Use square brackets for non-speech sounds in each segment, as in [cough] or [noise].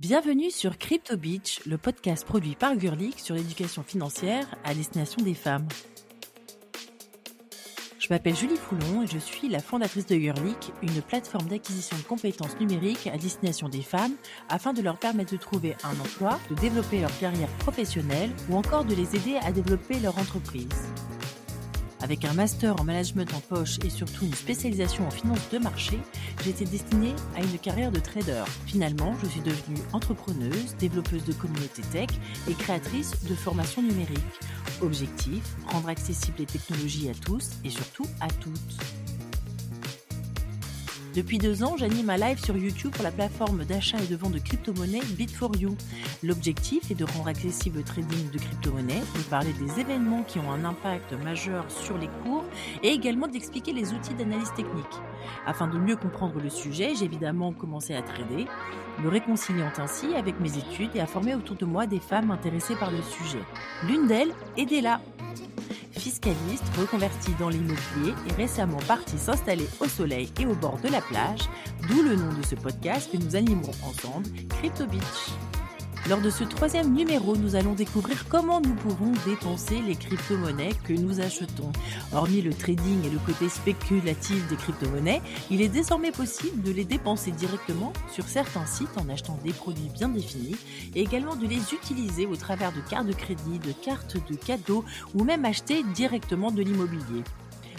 Bienvenue sur Crypto Beach, le podcast produit par Gurlick sur l'éducation financière à destination des femmes. Je m'appelle Julie Foulon et je suis la fondatrice de Gurlick, une plateforme d'acquisition de compétences numériques à destination des femmes afin de leur permettre de trouver un emploi, de développer leur carrière professionnelle ou encore de les aider à développer leur entreprise. Avec un master en management en poche et surtout une spécialisation en finance de marché, j'étais destinée à une carrière de trader. Finalement, je suis devenue entrepreneuse, développeuse de communauté tech et créatrice de formation numérique. Objectif, rendre accessibles les technologies à tous et surtout à toutes. Depuis deux ans, j'anime un live sur YouTube pour la plateforme d'achat et de vente de crypto-monnaies Bit4You. L'objectif est de rendre accessible le trading de crypto-monnaies, de parler des événements qui ont un impact majeur sur les cours et également d'expliquer les outils d'analyse technique. Afin de mieux comprendre le sujet, j'ai évidemment commencé à trader, me réconciliant ainsi avec mes études et à former autour de moi des femmes intéressées par le sujet. L'une d'elles est Della fiscaliste reconverti dans l'immobilier et récemment parti s'installer au soleil et au bord de la plage, d'où le nom de ce podcast que nous animerons ensemble, Crypto Beach. Lors de ce troisième numéro, nous allons découvrir comment nous pouvons dépenser les crypto-monnaies que nous achetons. Hormis le trading et le côté spéculatif des crypto-monnaies, il est désormais possible de les dépenser directement sur certains sites en achetant des produits bien définis et également de les utiliser au travers de cartes de crédit, de cartes de cadeaux ou même acheter directement de l'immobilier.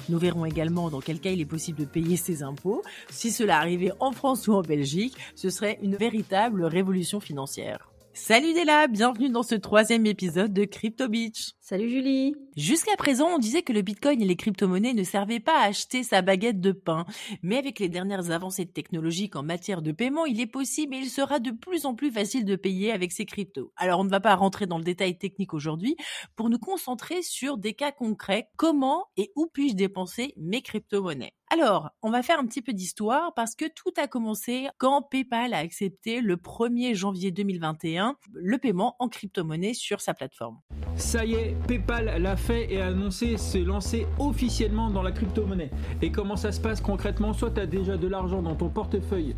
Nous verrons également dans quel cas il est possible de payer ses impôts. Si cela arrivait en France ou en Belgique, ce serait une véritable révolution financière. Salut Della, bienvenue dans ce troisième épisode de Crypto Beach. Salut Julie. Jusqu'à présent, on disait que le Bitcoin et les crypto-monnaies ne servaient pas à acheter sa baguette de pain. Mais avec les dernières avancées technologiques en matière de paiement, il est possible et il sera de plus en plus facile de payer avec ces cryptos. Alors on ne va pas rentrer dans le détail technique aujourd'hui pour nous concentrer sur des cas concrets. Comment et où puis-je dépenser mes crypto-monnaies? Alors, on va faire un petit peu d'histoire parce que tout a commencé quand PayPal a accepté le 1er janvier 2021 le paiement en crypto-monnaie sur sa plateforme. Ça y est, PayPal l'a fait et annoncé se lancer officiellement dans la crypto-monnaie. Et comment ça se passe concrètement? Soit tu as déjà de l'argent dans ton portefeuille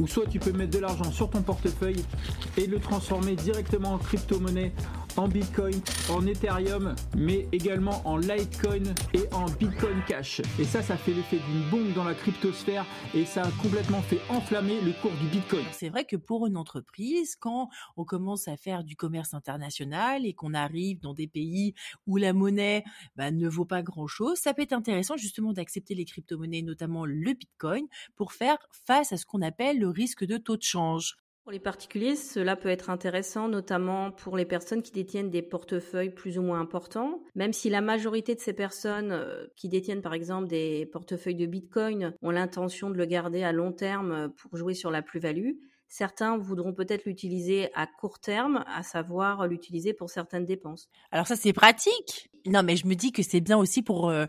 ou soit tu peux mettre de l'argent sur ton portefeuille et le transformer directement en crypto-monnaie, en Bitcoin, en Ethereum, mais également en Litecoin et en Bitcoin Cash. Et ça, ça fait l'effet d'une bombe dans la cryptosphère et ça a complètement fait enflammer le cours du Bitcoin. C'est vrai que pour une entreprise, quand on commence à faire du commerce international et qu'on arrive dans des pays où la monnaie bah, ne vaut pas grand-chose, ça peut être intéressant justement d'accepter les crypto-monnaies, notamment le Bitcoin, pour faire face à ce qu'on appelle le risque de taux de change. Pour les particuliers, cela peut être intéressant, notamment pour les personnes qui détiennent des portefeuilles plus ou moins importants. Même si la majorité de ces personnes euh, qui détiennent par exemple des portefeuilles de Bitcoin ont l'intention de le garder à long terme pour jouer sur la plus-value, Certains voudront peut-être l'utiliser à court terme, à savoir l'utiliser pour certaines dépenses. Alors ça c'est pratique. Non mais je me dis que c'est bien aussi pour euh,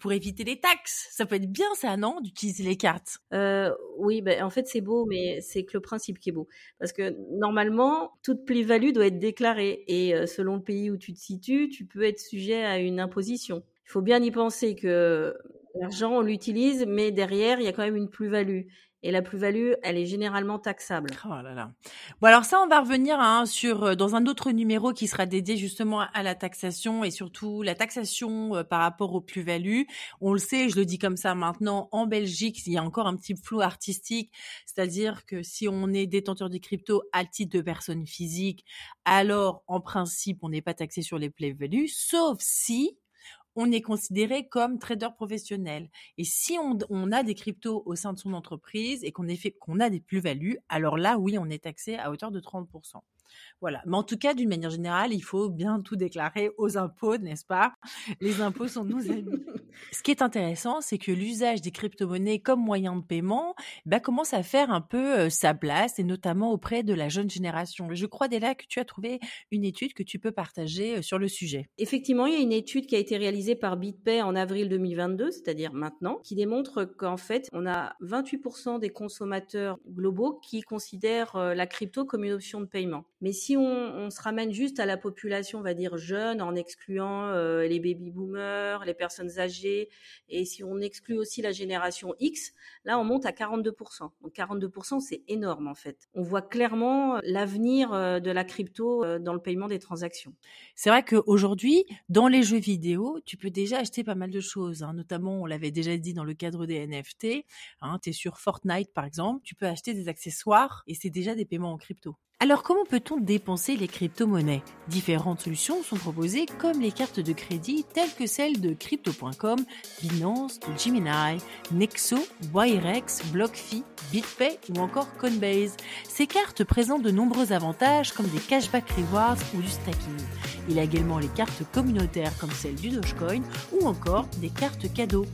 pour éviter les taxes. Ça peut être bien ça non d'utiliser les cartes? Euh, oui, ben en fait c'est beau, mais c'est que le principe qui est beau. Parce que normalement toute plus-value doit être déclarée et euh, selon le pays où tu te situes, tu peux être sujet à une imposition. Il faut bien y penser que l'argent on l'utilise, mais derrière il y a quand même une plus-value et la plus-value, elle est généralement taxable. Oh là là. Bon alors ça, on va revenir hein, sur euh, dans un autre numéro qui sera dédié justement à la taxation et surtout la taxation euh, par rapport aux plus-values. On le sait, je le dis comme ça maintenant, en Belgique, il y a encore un petit flou artistique, c'est-à-dire que si on est détenteur de crypto à titre de personne physique, alors en principe, on n'est pas taxé sur les plus-values, sauf si on est considéré comme trader professionnel. Et si on, a des cryptos au sein de son entreprise et qu'on a des plus-values, alors là, oui, on est taxé à hauteur de 30%. Voilà. Mais en tout cas, d'une manière générale, il faut bien tout déclarer aux impôts, n'est-ce pas? Les impôts sont nos amis. [laughs] Ce qui est intéressant, c'est que l'usage des crypto-monnaies comme moyen de paiement bah, commence à faire un peu euh, sa place, et notamment auprès de la jeune génération. je crois, dès là que tu as trouvé une étude que tu peux partager euh, sur le sujet. Effectivement, il y a une étude qui a été réalisée par BitPay en avril 2022, c'est-à-dire maintenant, qui démontre qu'en fait, on a 28% des consommateurs globaux qui considèrent euh, la crypto comme une option de paiement. Mais si on, se ramène juste à la population, on va dire jeune, en excluant euh, les baby boomers, les personnes âgées, et si on exclut aussi la génération X, là on monte à 42%. Donc 42%, c'est énorme en fait. On voit clairement l'avenir euh, de la crypto euh, dans le paiement des transactions. C'est vrai qu'aujourd'hui, dans les jeux vidéo, tu peux déjà acheter pas mal de choses. Hein. Notamment, on l'avait déjà dit dans le cadre des NFT. Hein, tu es sur Fortnite par exemple, tu peux acheter des accessoires et c'est déjà des paiements en crypto. Alors comment peut-on dépenser les crypto-monnaies? Différentes solutions sont proposées comme les cartes de crédit telles que celles de Crypto.com, Binance, Gemini, Nexo, Wirex, BlockFi, BitPay ou encore Coinbase. Ces cartes présentent de nombreux avantages comme des cashback rewards ou du stacking. Il y a également les cartes communautaires comme celle du Dogecoin ou encore des cartes cadeaux.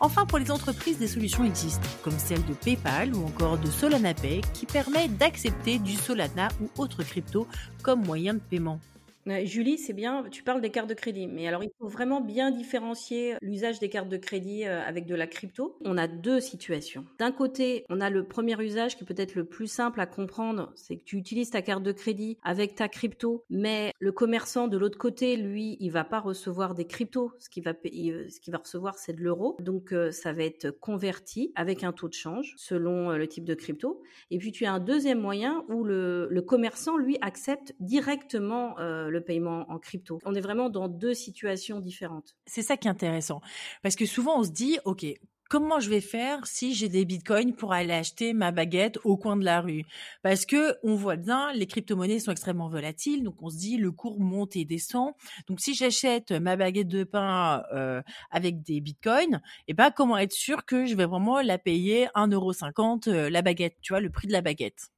Enfin, pour les entreprises, des solutions existent, comme celle de PayPal ou encore de Solana Pay, qui permet d'accepter du Solana ou autres cryptos comme moyen de paiement. Julie, c'est bien, tu parles des cartes de crédit, mais alors il faut vraiment bien différencier l'usage des cartes de crédit euh, avec de la crypto. On a deux situations. D'un côté, on a le premier usage qui peut être le plus simple à comprendre, c'est que tu utilises ta carte de crédit avec ta crypto, mais le commerçant de l'autre côté, lui, il va pas recevoir des cryptos, ce qu'il va, euh, qu'il va recevoir, c'est de l'euro. Donc euh, ça va être converti avec un taux de change selon le type de crypto. Et puis tu as un deuxième moyen où le commerçant, lui, accepte directement le paiement en crypto. On est vraiment dans deux situations différentes. C'est ça qui est intéressant. Parce que souvent, on se dit, OK, comment je vais faire si j'ai des bitcoins pour aller acheter ma baguette au coin de la rue? Parce que on voit bien, les crypto-monnaies sont extrêmement volatiles, donc on se dit le cours monte et descend. Donc si j'achète ma baguette de pain euh, avec des bitcoins, eh ben comment être sûr que je vais vraiment la payer 1,50€ euh, la baguette, tu vois, le prix de la baguette?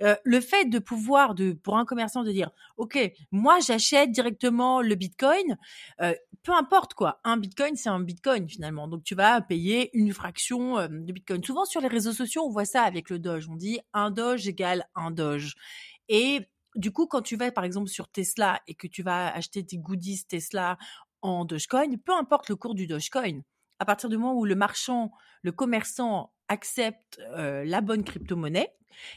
Le fait de pouvoir, pour un commerçant de dire, ok, moi j'achète directement le Bitcoin, peu importe quoi, un Bitcoin c'est un Bitcoin finalement, donc tu vas payer une fraction de Bitcoin. Souvent sur les réseaux sociaux on voit ça avec le Doge, on dit un Doge égale un Doge, et du coup, quand tu vas par exemple sur Tesla et que tu vas acheter tes goodies Tesla en Dogecoin, peu importe le cours du Dogecoin, à partir du moment où le marchand, le commerçant accepte la bonne crypto-monnaie,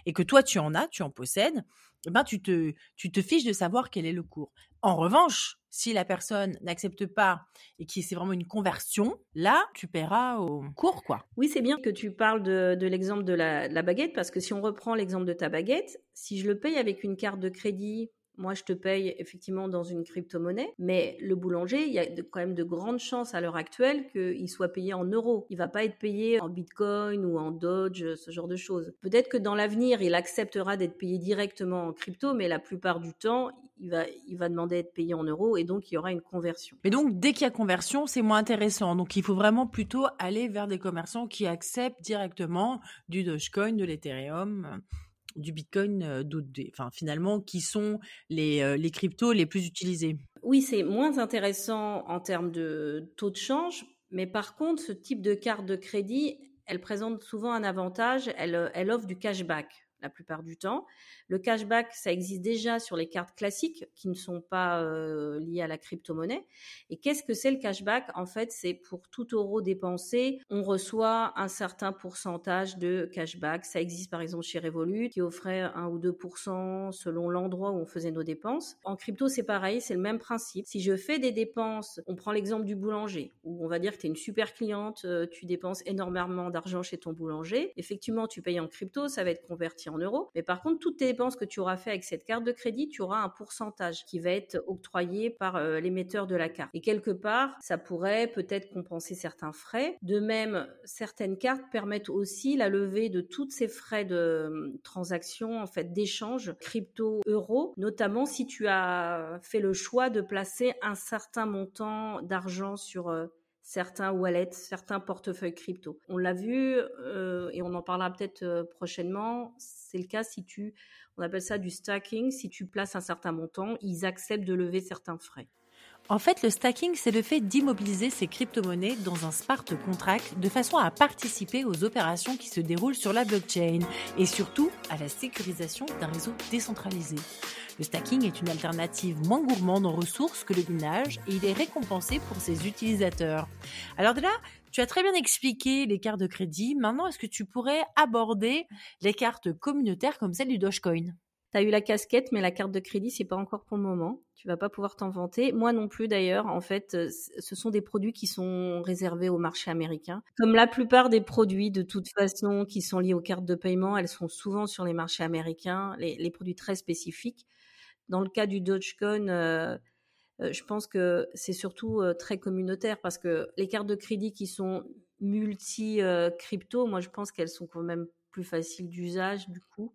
et que toi tu en as, tu en possèdes, eh ben tu te, fiches de savoir quel est le cours. En revanche, si la personne n'accepte pas et que c'est vraiment une conversion, là, tu paieras au cours, quoi. Oui, c'est bien que tu parles de, l'exemple de la baguette, parce que si on reprend l'exemple de ta baguette, si je le paye avec une carte de crédit moi, je te paye effectivement dans une crypto-monnaie, mais le boulanger, il y a quand même de grandes chances à l'heure actuelle qu'il soit payé en euros. Il va pas être payé en bitcoin ou en Dodge, ce genre de choses. Peut-être que dans l'avenir, il acceptera d'être payé directement en crypto, mais la plupart du temps, il va, demander d'être payé en euros et donc il y aura une conversion. Mais donc, dès qu'il y a conversion, c'est moins intéressant. Donc, il faut vraiment plutôt aller vers des commerçants qui acceptent directement du Dogecoin, de l'Ethereum du Bitcoin, enfin finalement, qui sont les, les cryptos les plus utilisés. Oui, c'est moins intéressant en termes de taux de change, mais par contre, ce type de carte de crédit, elle présente souvent un avantage, elle, elle offre du cashback la plupart du temps. Le cashback, ça existe déjà sur les cartes classiques qui ne sont pas euh, liées à la crypto-monnaie. Et qu'est-ce que c'est le cashback? En fait, c'est pour tout euro dépensé, on reçoit un certain pourcentage de cashback. Ça existe par exemple chez Revolut qui offrait 1 ou 2% selon l'endroit où on faisait nos dépenses. En crypto, c'est pareil, c'est le même principe. Si je fais des dépenses, on prend l'exemple du boulanger, où on va dire que tu es une super cliente, euh, tu dépenses énormément d'argent chez ton boulanger. Effectivement, tu payes en crypto, ça va être converti en euros. Mais par contre, toutes tes dépenses que tu auras fait avec cette carte de crédit, tu auras un pourcentage qui va être octroyé par euh, l'émetteur de la carte. Et quelque part, ça pourrait peut-être compenser certains frais. De même, certaines cartes permettent aussi la levée de tous ces frais de hum, transaction, en fait, d'échange crypto-euro, notamment si tu as fait le choix de placer un certain montant d'argent sur euh, certains wallets, certains portefeuilles crypto. On l'a vu euh, et on en parlera peut-être prochainement. C'est le cas si tu on appelle ça du stacking. Si tu places un certain montant, ils acceptent de lever certains frais. En fait, le stacking, c'est le fait d'immobiliser ces crypto-monnaies dans un smart contract de façon à participer aux opérations qui se déroulent sur la blockchain et surtout à la sécurisation d'un réseau décentralisé. Le stacking est une alternative moins gourmande en ressources que le minage et il est récompensé pour ses utilisateurs. Alors de là, tu as très bien expliqué les cartes de crédit. Maintenant, est-ce que tu pourrais aborder les cartes communautaires comme celle du Dogecoin? Tu as eu la casquette, mais la carte de crédit, c'est pas encore pour le moment. Tu vas pas pouvoir t'en vanter. Moi non plus d'ailleurs. En fait, euh, ce sont des produits qui sont réservés au marché américain. Comme la plupart des produits, de toute façon, qui sont liés aux cartes de paiement, elles sont souvent sur les marchés américains, les, produits très spécifiques. Dans le cas du Dogecoin, euh, euh, je pense que c'est surtout très communautaire parce que les cartes de crédit qui sont multi-crypto, moi je pense qu'elles sont quand même plus faciles d'usage du coup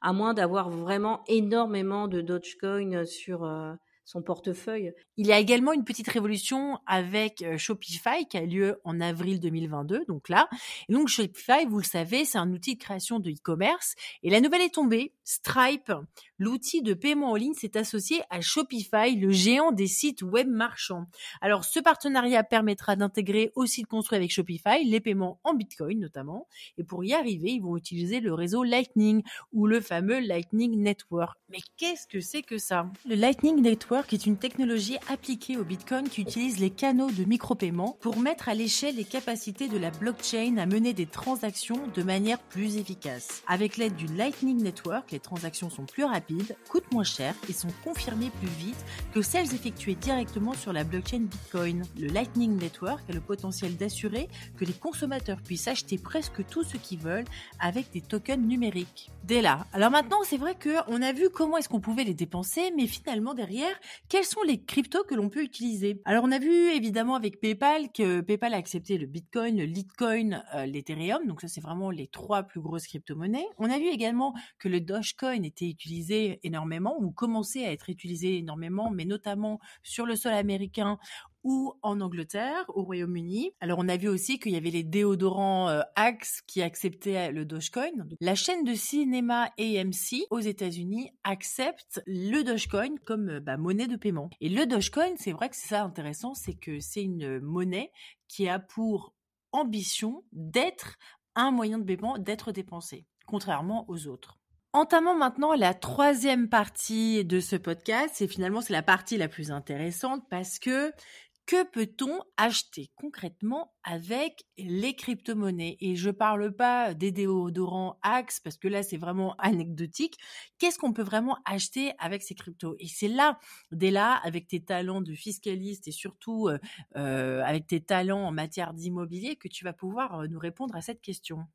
à moins d'avoir vraiment énormément de Dogecoin sur euh, son portefeuille. Il y a également une petite révolution avec euh, Shopify qui a lieu en avril 2022, donc là. Donc Shopify, vous le savez, c'est un outil de création de e-commerce. Et la nouvelle est tombée. Stripe, l'outil de paiement en ligne, s'est associé à Shopify, le géant des sites web marchands. Alors ce partenariat permettra d'intégrer aux sites construits avec Shopify les paiements en Bitcoin notamment. Et pour y arriver, ils vont utiliser le réseau Lightning ou le fameux Lightning Network. Mais qu'est-ce que c'est que ça? Le Lightning Network est une technologie appliquée au Bitcoin qui utilise les canaux de micro-paiement pour mettre à l'échelle les capacités de la blockchain à mener des transactions de manière plus efficace. Avec l'aide du Lightning Network, les transactions sont plus rapides, coûtent moins cher et sont confirmées plus vite que celles effectuées directement sur la blockchain Bitcoin. Le Lightning Network a le potentiel d'assurer que les consommateurs puissent acheter presque tout ce qu'ils veulent avec des tokens numériques. Dès là. Alors maintenant, c'est vrai qu'on a vu comment est-ce qu'on pouvait les dépenser, mais finalement derrière, quels sont les cryptos que l'on peut utiliser? Alors on a vu évidemment avec PayPal que PayPal a accepté le Bitcoin, le Litecoin, euh, l'Ethereum, donc ça c'est vraiment les trois plus grosses crypto-monnaies. On a vu également que le Dogecoin était utilisé énormément ou commençait à être utilisé énormément, mais notamment sur le sol américain ou en Angleterre, au Royaume-Uni. Alors on a vu aussi qu'il y avait les déodorants euh, Axe qui acceptaient le Dogecoin. La chaîne de cinéma AMC aux États-Unis accepte le Dogecoin comme euh, bah, monnaie de paiement. Et le Dogecoin, c'est vrai que c'est ça intéressant, c'est que c'est une monnaie qui a pour ambition d'être un moyen de paiement, d'être dépensé, contrairement aux autres. Entamons maintenant la troisième partie de ce podcast et finalement c'est la partie la plus intéressante parce que que peut-on acheter concrètement avec les crypto-monnaies? Et je parle pas des déodorants Axe parce que là c'est vraiment [laughs] anecdotique. Qu'est-ce qu'on peut vraiment acheter avec ces cryptos? Et c'est là, dès là, avec tes talents de fiscaliste et surtout euh, euh, avec tes talents en matière d'immobilier, que tu vas pouvoir euh, nous répondre à cette question.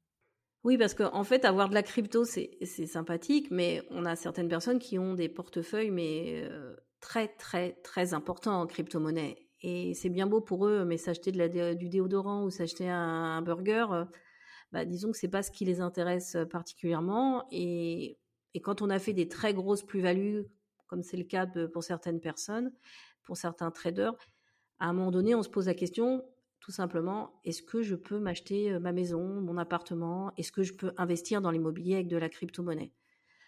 Oui, parce qu'en fait, avoir de la crypto, c'est sympathique, mais on a certaines personnes qui ont des portefeuilles, mais très, très, très importants en crypto-monnaie. Et c'est bien beau pour eux, mais s'acheter du déodorant ou s'acheter un, burger, euh, bah, disons que c'est pas ce qui les intéresse euh, particulièrement. Et, quand on a fait des très grosses plus-values, comme c'est le cas pour certaines personnes, pour certains traders, à un moment donné, on se pose la question, tout simplement, est-ce que je peux m'acheter euh, ma maison, mon appartement? Est-ce que je peux investir dans l'immobilier avec de la crypto-monnaie?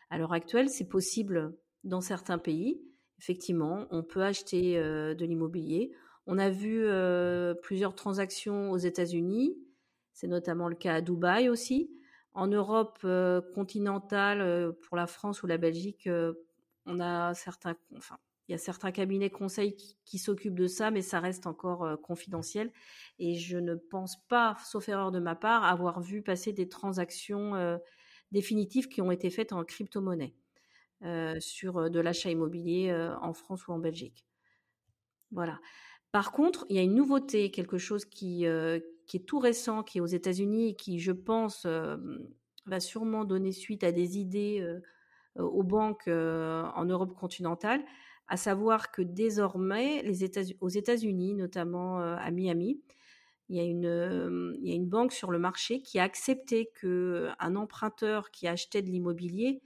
À l'heure actuelle, c'est possible dans certains pays. Effectivement, on peut acheter de l'immobilier. On a vu euh, plusieurs transactions aux États-Unis, c'est notamment le cas à Dubaï aussi. En Europe euh, continentale, euh, pour la France ou la Belgique, on a certains, il y a certains cabinets conseils qui, s'occupent de ça, mais ça reste encore confidentiel. Et je ne pense pas, sauf erreur de ma part, avoir vu passer des transactions définitives qui ont été faites en crypto-monnaie sur de l'achat immobilier en France ou en Belgique. Voilà. Par contre, il y a une nouveauté, quelque chose qui, euh, qui est tout récent, qui est aux États-Unis et qui, je pense, euh, va sûrement donner suite à des idées euh, aux banques en Europe continentale, à savoir que désormais, aux États-Unis, notamment à Miami, il y, a une, il y a une banque sur le marché qui a accepté qu'un emprunteur qui achetait de l'immobilier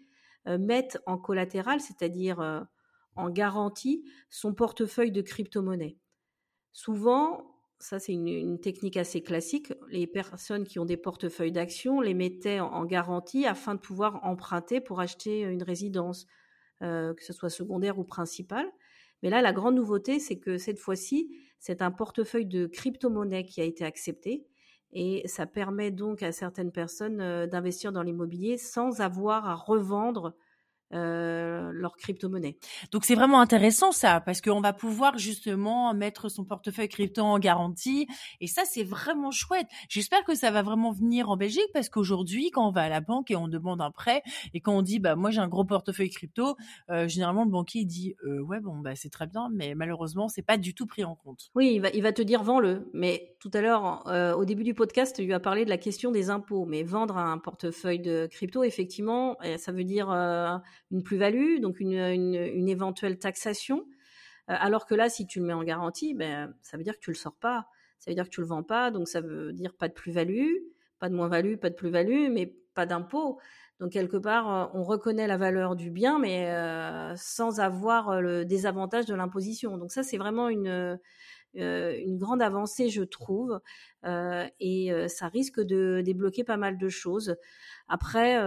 mette en collatéral, c'est-à-dire en garantie, son portefeuille de crypto-monnaie. Souvent, ça c'est une, technique assez classique, les personnes qui ont des portefeuilles d'actions les mettaient en, garantie afin de pouvoir emprunter pour acheter une résidence, euh, que ce soit secondaire ou principale. Mais là, la grande nouveauté, c'est que cette fois-ci, c'est un portefeuille de crypto-monnaie qui a été accepté. Et ça permet donc à certaines personnes euh, d'investir dans l'immobilier sans avoir à revendre euh, leur crypto-monnaie. Donc c'est vraiment intéressant ça, parce qu'on va pouvoir justement mettre son portefeuille crypto en garantie, et ça c'est vraiment chouette. J'espère que ça va vraiment venir en Belgique, parce qu'aujourd'hui, quand on va à la banque et on demande un prêt, et quand on dit bah moi j'ai un gros portefeuille crypto, euh, généralement le banquier dit euh, ouais bon bah c'est très bien, mais malheureusement c'est pas du tout pris en compte. Oui, il va, il va te dire vends-le, mais tout à l'heure au début du podcast, tu lui as parlé de la question des impôts, mais vendre un portefeuille de crypto, effectivement, ça veut dire une plus-value, donc une, une, éventuelle taxation. Euh, alors que là, si tu le mets en garantie, ben, ça veut dire que tu le sors pas. Ça veut dire que tu le vends pas, donc ça veut dire pas de plus-value, pas de moins-value, pas de plus-value, mais pas d'impôt. Donc quelque part, euh, on reconnaît la valeur du bien, mais euh, sans avoir le désavantage de l'imposition. Donc ça, c'est vraiment une, une grande avancée, je trouve, et ça risque de débloquer pas mal de choses. Après,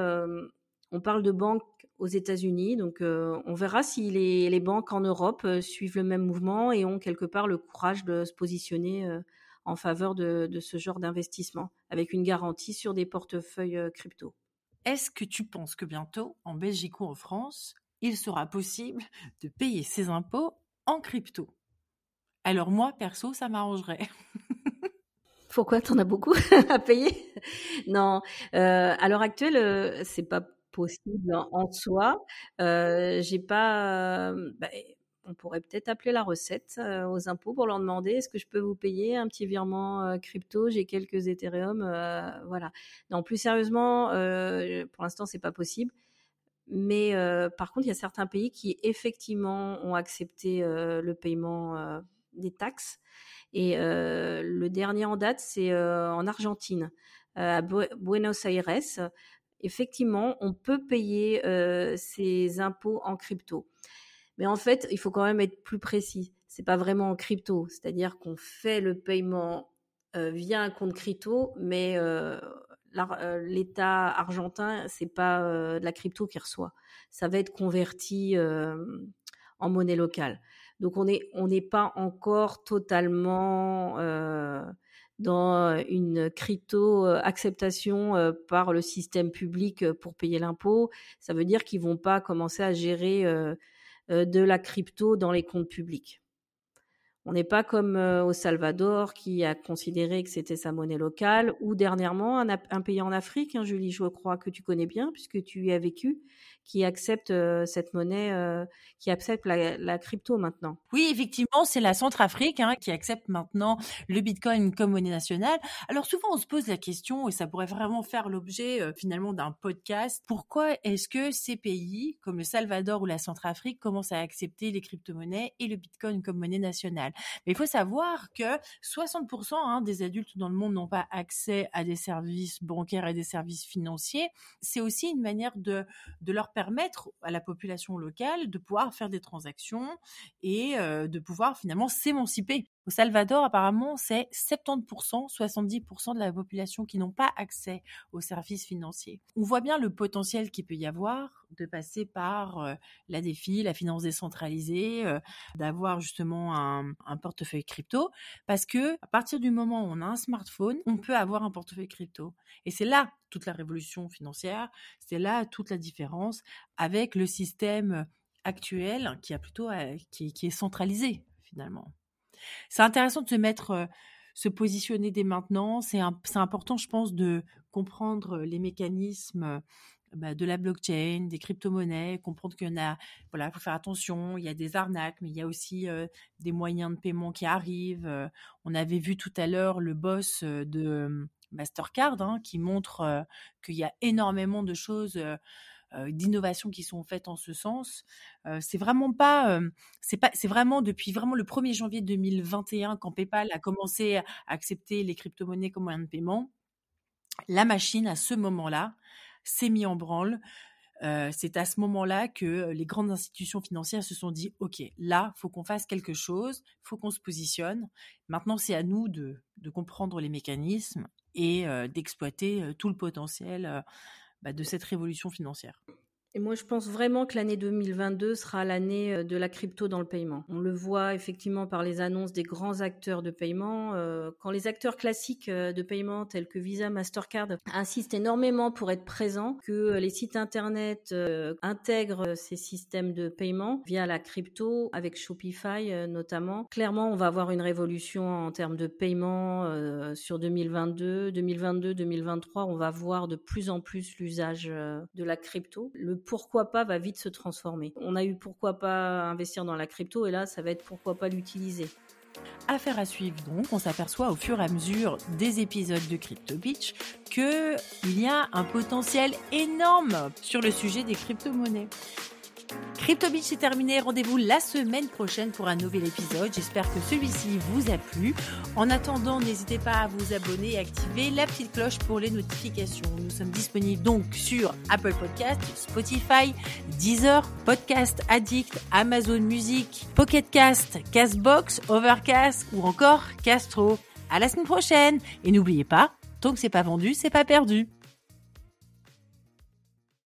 on parle de banques aux États-Unis. Donc, euh, on verra si les, banques en Europe euh, suivent le même mouvement et ont quelque part le courage de se positionner euh, en faveur de, ce genre d'investissement, avec une garantie sur des portefeuilles crypto. Est-ce que tu penses que bientôt, en Belgique ou en France, il sera possible de payer ses impôts en crypto? Alors moi, perso, ça m'arrangerait. [laughs] Pourquoi T'en as beaucoup [laughs] à payer? Non, à l'heure actuelle, c'est pas possible en soi. j'ai pas. Bah, on pourrait peut-être appeler la recette aux impôts pour leur demander est-ce que je peux vous payer un petit virement crypto? J'ai quelques Ethereum, voilà. Non, plus sérieusement, pour l'instant, c'est pas possible. Mais par contre, il y a certains pays qui effectivement ont accepté le paiement des taxes. Et le dernier en date, c'est en Argentine, à Buenos Aires effectivement, on peut payer ses impôts en crypto. Mais en fait, il faut quand même être plus précis. C'est pas vraiment en crypto, c'est-à-dire qu'on fait le paiement via un compte crypto, mais l'État argentin, c'est pas de la crypto qu'il reçoit. Ça va être converti en monnaie locale. Donc on n'est pas encore totalement dans une crypto-acceptation par le système public pour payer l'impôt, ça veut dire qu'ils vont pas commencer à gérer de la crypto dans les comptes publics. On n'est pas comme au Salvador qui a considéré que c'était sa monnaie locale, ou dernièrement un, pays en Afrique, hein, Julie, je crois que tu connais bien puisque tu y as vécu, qui accepte cette monnaie, qui accepte la, crypto maintenant. Oui, effectivement, c'est la Centrafrique hein, qui accepte maintenant le Bitcoin comme monnaie nationale. Alors souvent, on se pose la question, et ça pourrait vraiment faire l'objet finalement d'un podcast, pourquoi est-ce que ces pays, comme le Salvador ou la Centrafrique, commencent à accepter les crypto-monnaies et le Bitcoin comme monnaie nationale? Mais il faut savoir que 60% hein, des adultes dans le monde n'ont pas accès à des services bancaires et des services financiers. C'est aussi une manière de, de leur permettre à la population locale de pouvoir faire des transactions et de pouvoir finalement s'émanciper. Au Salvador, apparemment, c'est 70%, 70% de la population qui n'ont pas accès aux services financiers. On voit bien le potentiel qu'il peut y avoir de passer par la défi, la finance décentralisée, d'avoir justement un, portefeuille crypto, parce que à partir du moment où on a un smartphone, on peut avoir un portefeuille crypto. Et c'est là toute la révolution financière, c'est là toute la différence avec le système actuel qui a plutôt qui, qui est centralisé finalement. C'est intéressant de se mettre, se positionner dès maintenant. C'est important, je pense, de comprendre les mécanismes bah, de la blockchain, des crypto-monnaies, comprendre qu'il y en a, voilà, faut faire attention, il y a des arnaques, mais il y a aussi des moyens de paiement qui arrivent. on avait vu tout à l'heure le boss de Mastercard hein, qui montre qu'il y a énormément de choses d'innovations qui sont faites en ce sens. c'est vraiment pas, c'est pas, c'est vraiment depuis vraiment le 1er janvier 2021 quand PayPal a commencé à accepter les crypto-monnaies comme moyen de paiement, la machine à ce moment-là s'est mis en branle. c'est à ce moment-là que les grandes institutions financières se sont dit OK, là, faut qu'on fasse quelque chose, faut qu'on se positionne. Maintenant, c'est à nous de, de, comprendre les mécanismes et d'exploiter tout le potentiel bah, de cette révolution financière. Et moi, je pense vraiment que l'année 2022 sera l'année euh, de la crypto dans le paiement. On le voit effectivement par les annonces des grands acteurs de paiement. Euh, quand les acteurs classiques euh, de paiement tels que Visa, Mastercard insistent énormément pour être présents, que les sites internet intègrent ces systèmes de paiement via la crypto avec Shopify notamment. Clairement, on va avoir une révolution en termes de paiement sur 2022, 2022, 2023. On va voir de plus en plus l'usage de la crypto. Pourquoi pas va vite se transformer. On a eu pourquoi pas investir dans la crypto et là, ça va être pourquoi pas l'utiliser. Affaire à suivre donc, on s'aperçoit au fur et à mesure des épisodes de Crypto Beach qu'il y a un potentiel énorme sur le sujet des crypto-monnaies. Crypto Beach est terminé. Rendez-vous la semaine prochaine pour un nouvel épisode. J'espère que celui-ci vous a plu. En attendant, n'hésitez pas à vous abonner et activer la petite cloche pour les notifications. Nous sommes disponibles donc sur Apple Podcast, Spotify, Deezer, Podcast Addict, Amazon Music, Pocket Cast, Castbox, Overcast ou encore Castro. À la semaine prochaine. Et n'oubliez pas, tant que c'est pas vendu, c'est pas perdu.